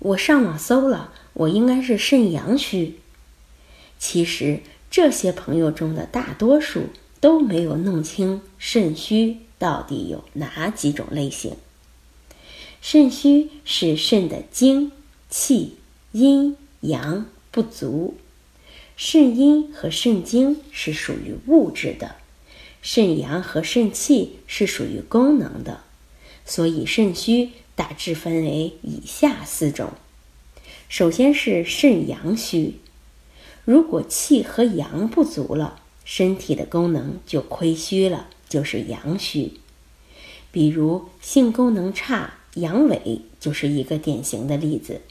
我上网搜了，我应该是肾阳虚。其实这些朋友中的大多数都没有弄清肾虚到底有哪几种类型。肾虚是肾的精、气、阴、阳不足。肾阴和肾精是属于物质的，肾阳和肾气是属于功能的，所以肾虚。大致分为以下四种。首先是肾阳虚，如果气和阳不足了，身体的功能就亏虚了，就是阳虚。比如性功能差、阳痿就是一个典型的例子。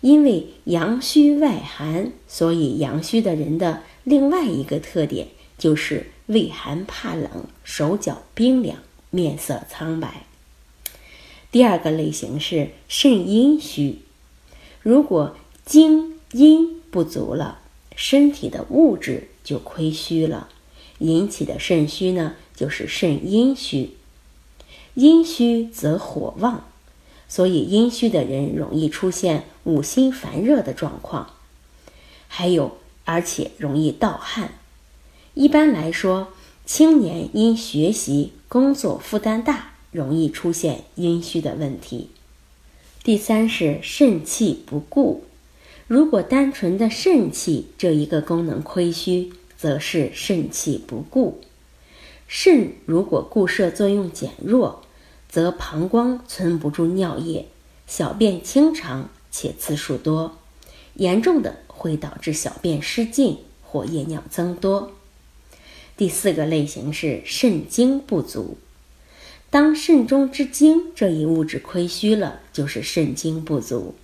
因为阳虚外寒，所以阳虚的人的另外一个特点就是畏寒怕冷、手脚冰凉、面色苍白。第二个类型是肾阴虚，如果精阴不足了，身体的物质就亏虚了，引起的肾虚呢，就是肾阴虚。阴虚则火旺，所以阴虚的人容易出现五心烦热的状况，还有而且容易盗汗。一般来说，青年因学习工作负担大。容易出现阴虚的问题。第三是肾气不固，如果单纯的肾气这一个功能亏虚，则是肾气不固。肾如果固摄作用减弱，则膀胱存不住尿液，小便清长且次数多，严重的会导致小便失禁或夜尿增多。第四个类型是肾精不足。当肾中之精这一物质亏虚了，就是肾精不足。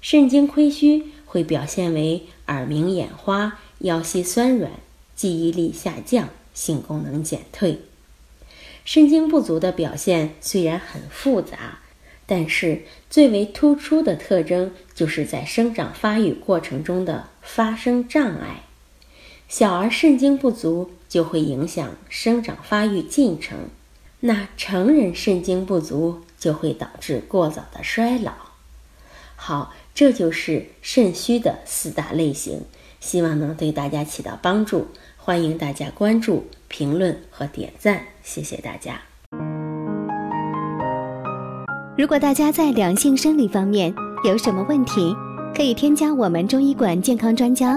肾精亏虚会表现为耳鸣、眼花、腰膝酸软、记忆力下降、性功能减退。肾精不足的表现虽然很复杂，但是最为突出的特征就是在生长发育过程中的发生障碍。小儿肾精不足就会影响生长发育进程。那成人肾精不足就会导致过早的衰老。好，这就是肾虚的四大类型，希望能对大家起到帮助。欢迎大家关注、评论和点赞，谢谢大家。如果大家在两性生理方面有什么问题，可以添加我们中医馆健康专家